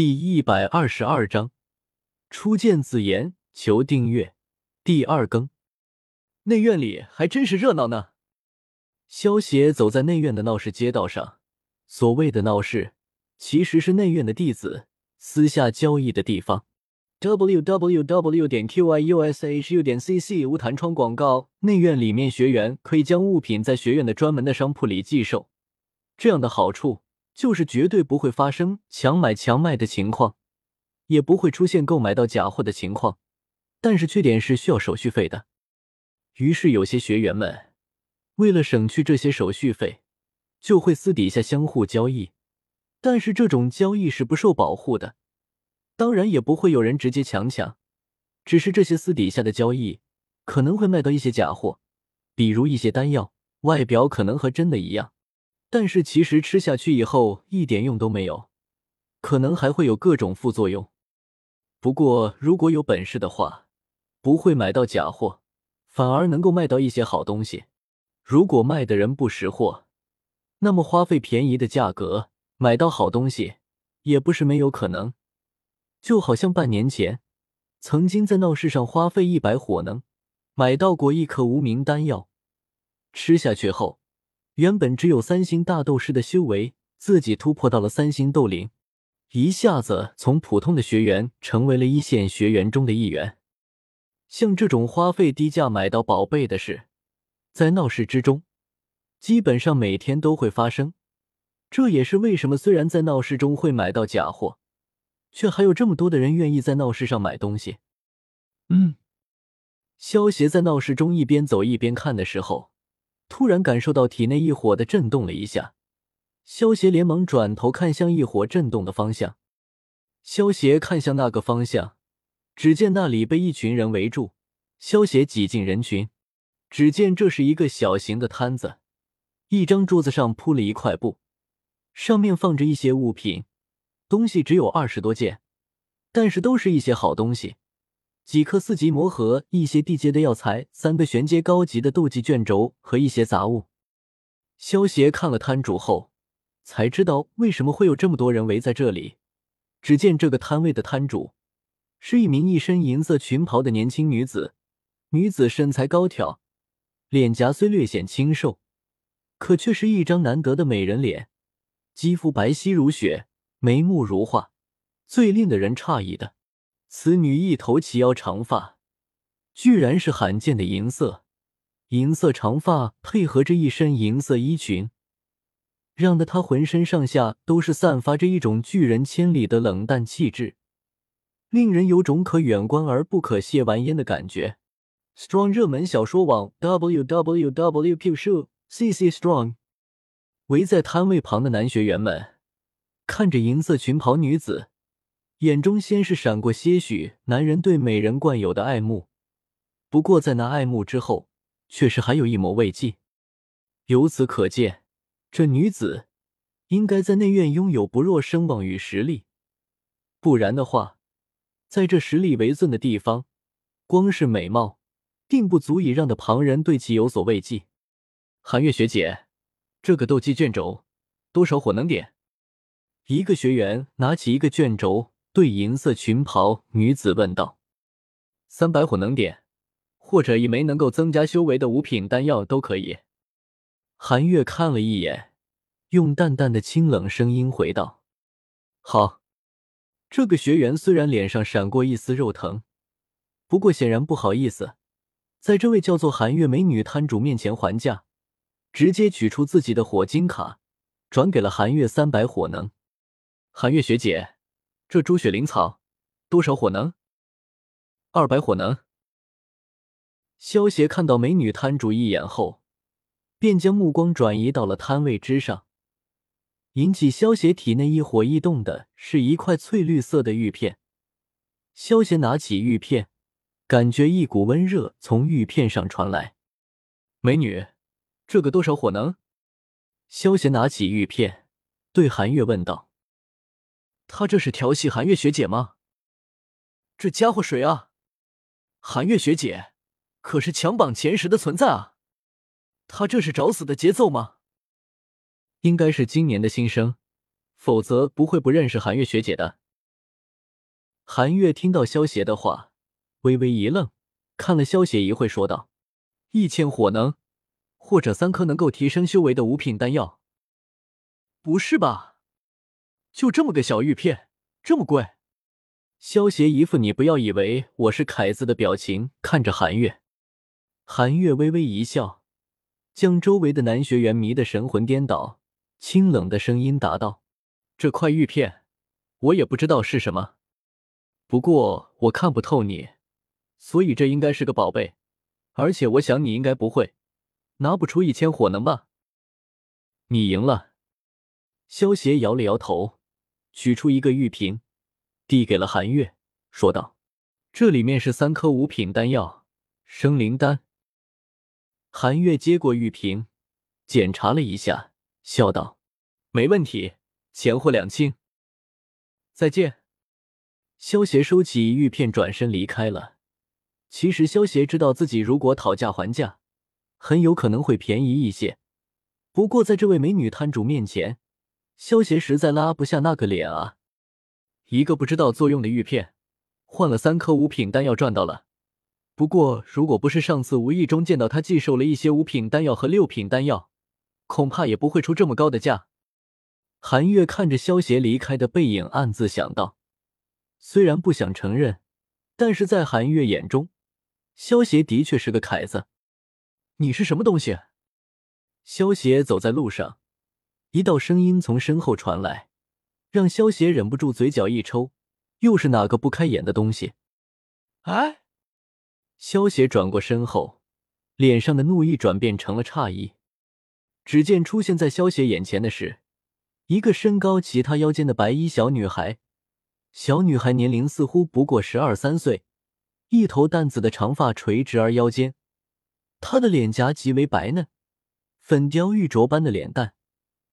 第一百二十二章，初见紫妍，求订阅。第二更，内院里还真是热闹呢。萧协走在内院的闹市街道上，所谓的闹市，其实是内院的弟子私下交易的地方。w w w 点 q i u s h u 点 c c 无弹窗广告。内院里面学员可以将物品在学院的专门的商铺里寄售，这样的好处。就是绝对不会发生强买强卖的情况，也不会出现购买到假货的情况。但是缺点是需要手续费的。于是有些学员们为了省去这些手续费，就会私底下相互交易。但是这种交易是不受保护的，当然也不会有人直接强抢。只是这些私底下的交易可能会卖到一些假货，比如一些丹药，外表可能和真的一样。但是其实吃下去以后一点用都没有，可能还会有各种副作用。不过如果有本事的话，不会买到假货，反而能够卖到一些好东西。如果卖的人不识货，那么花费便宜的价格买到好东西也不是没有可能。就好像半年前，曾经在闹市上花费一百火能买到过一颗无名丹药，吃下去后。原本只有三星大斗师的修为，自己突破到了三星斗灵，一下子从普通的学员成为了一线学员中的一员。像这种花费低价买到宝贝的事，在闹市之中，基本上每天都会发生。这也是为什么虽然在闹市中会买到假货，却还有这么多的人愿意在闹市上买东西。嗯，萧协在闹市中一边走一边看的时候。突然感受到体内异火的震动了一下，萧协连忙转头看向异火震动的方向。萧协看向那个方向，只见那里被一群人围住。萧协挤进人群，只见这是一个小型的摊子，一张桌子上铺了一块布，上面放着一些物品，东西只有二十多件，但是都是一些好东西。几颗四级魔核，一些地阶的药材，三个玄阶高级的斗技卷轴和一些杂物。萧协看了摊主后，才知道为什么会有这么多人围在这里。只见这个摊位的摊主是一名一身银色裙袍的年轻女子，女子身材高挑，脸颊虽略显清瘦，可却是一张难得的美人脸，肌肤白皙如雪，眉目如画，最令的人诧异的。此女一头齐腰长发，居然是罕见的银色。银色长发配合着一身银色衣裙，让得她浑身上下都是散发着一种拒人千里的冷淡气质，令人有种可远观而不可亵玩焉的感觉。Strong 热门小说网 www.qsh.cc Strong 围在摊位旁的男学员们看着银色裙袍女子。眼中先是闪过些许男人对美人惯有的爱慕，不过在那爱慕之后，却是还有一抹慰藉。由此可见，这女子应该在内院拥有不弱声望与实力，不然的话，在这实力为尊的地方，光是美貌，并不足以让的旁人对其有所慰藉。寒月学姐，这个斗技卷轴多少火能点？一个学员拿起一个卷轴。对银色裙袍女子问道：“三百火能点，或者一枚能够增加修为的五品丹药都可以。”韩月看了一眼，用淡淡的清冷声音回道：“好。”这个学员虽然脸上闪过一丝肉疼，不过显然不好意思，在这位叫做韩月美女摊主面前还价，直接取出自己的火金卡，转给了韩月三百火能。韩月学姐。这朱雪灵草多少火能？二百火能。萧协看到美女摊主一眼后，便将目光转移到了摊位之上。引起萧协体内一火异动的是一块翠绿色的玉片。萧协拿起玉片，感觉一股温热从玉片上传来。美女，这个多少火能？萧协拿起玉片，对韩月问道。他这是调戏韩月学姐吗？这家伙谁啊？韩月学姐可是强榜前十的存在啊！他这是找死的节奏吗？应该是今年的新生，否则不会不认识韩月学姐的。韩月听到萧邪的话，微微一愣，看了萧邪一会，说道：“一千火能，或者三颗能够提升修为的五品丹药。不是吧？就这么个小玉片，这么贵？”萧邪一副你不要以为我是凯子的表情看着韩月，韩月微微一笑，将周围的男学员迷得神魂颠倒，清冷的声音答道：“这块玉片，我也不知道是什么，不过我看不透你，所以这应该是个宝贝，而且我想你应该不会拿不出一千火能吧？你赢了。”萧邪摇了摇头，取出一个玉瓶。递给了韩月，说道：“这里面是三颗五品丹药，生灵丹。”韩月接过玉瓶，检查了一下，笑道：“没问题，钱货两清。”再见。萧协收起玉片，转身离开了。其实萧协知道自己如果讨价还价，很有可能会便宜一些。不过在这位美女摊主面前，萧协实在拉不下那个脸啊。一个不知道作用的玉片，换了三颗五品丹药，赚到了。不过，如果不是上次无意中见到他寄售了一些五品丹药和六品丹药，恐怕也不会出这么高的价。韩月看着萧协离开的背影，暗自想到：虽然不想承认，但是在韩月眼中，萧协的确是个凯子。你是什么东西？萧协走在路上，一道声音从身后传来。让萧邪忍不住嘴角一抽，又是哪个不开眼的东西？哎！萧邪转过身后，脸上的怒意转变成了诧异。只见出现在萧邪眼前的是一个身高其他腰间的白衣小女孩。小女孩年龄似乎不过十二三岁，一头淡紫的长发垂直而腰间，她的脸颊极为白嫩，粉雕玉琢般的脸蛋。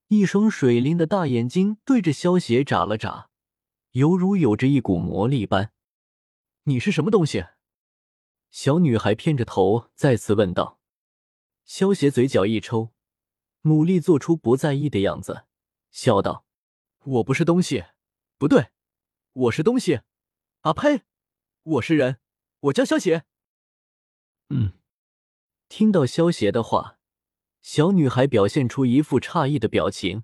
一双水灵的大眼睛对着萧邪眨了眨，犹如有着一股魔力般。你是什么东西？小女孩偏着头再次问道。萧邪嘴角一抽，努力做出不在意的样子，笑道：“我不是东西，不对，我是东西。啊呸！我是人，我叫萧邪。”嗯，听到萧邪的话。小女孩表现出一副诧异的表情，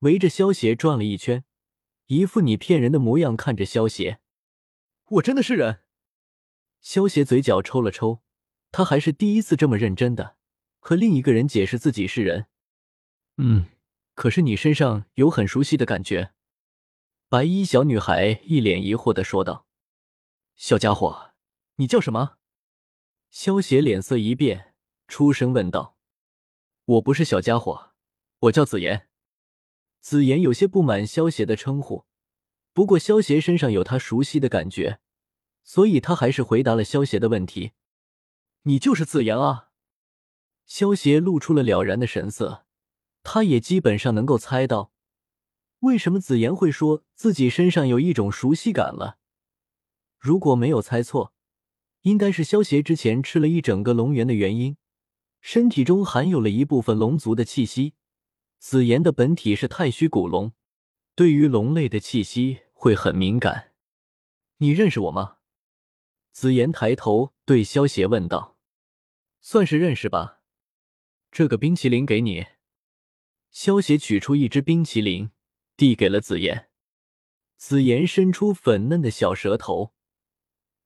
围着萧邪转了一圈，一副你骗人的模样看着萧邪。我真的是人。萧邪嘴角抽了抽，他还是第一次这么认真的和另一个人解释自己是人。嗯，可是你身上有很熟悉的感觉。白衣小女孩一脸疑惑的说道：“小家伙，你叫什么？”萧邪脸色一变，出声问道。我不是小家伙，我叫紫妍。紫妍有些不满萧邪的称呼，不过萧邪身上有他熟悉的感觉，所以他还是回答了萧邪的问题：“你就是紫妍啊？”萧邪露出了了然的神色，他也基本上能够猜到为什么紫妍会说自己身上有一种熟悉感了。如果没有猜错，应该是萧邪之前吃了一整个龙元的原因。身体中含有了一部分龙族的气息。紫妍的本体是太虚古龙，对于龙类的气息会很敏感。你认识我吗？紫妍抬头对萧邪问道：“算是认识吧。”这个冰淇淋给你。萧邪取出一只冰淇淋，递给了紫妍。紫妍伸出粉嫩的小舌头，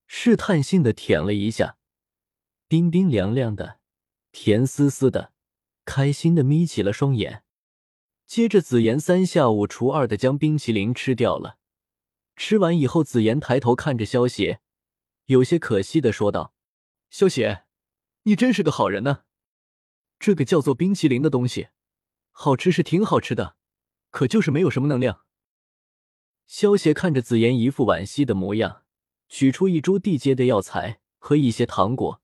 试探性的舔了一下，冰冰凉凉的。甜丝丝的，开心的眯起了双眼。接着，紫妍三下五除二的将冰淇淋吃掉了。吃完以后，紫妍抬头看着萧邪，有些可惜的说道：“萧邪，你真是个好人呢。这个叫做冰淇淋的东西，好吃是挺好吃的，可就是没有什么能量。”萧邪看着紫妍一副惋惜的模样，取出一株地阶的药材和一些糖果。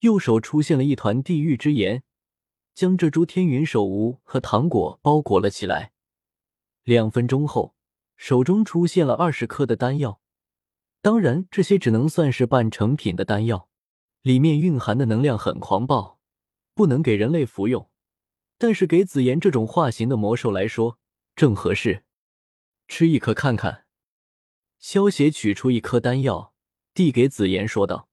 右手出现了一团地狱之炎，将这株天云手无和糖果包裹了起来。两分钟后，手中出现了二十颗的丹药。当然，这些只能算是半成品的丹药，里面蕴含的能量很狂暴，不能给人类服用。但是给紫妍这种化形的魔兽来说，正合适。吃一颗看看。萧协取出一颗丹药，递给紫妍，说道：“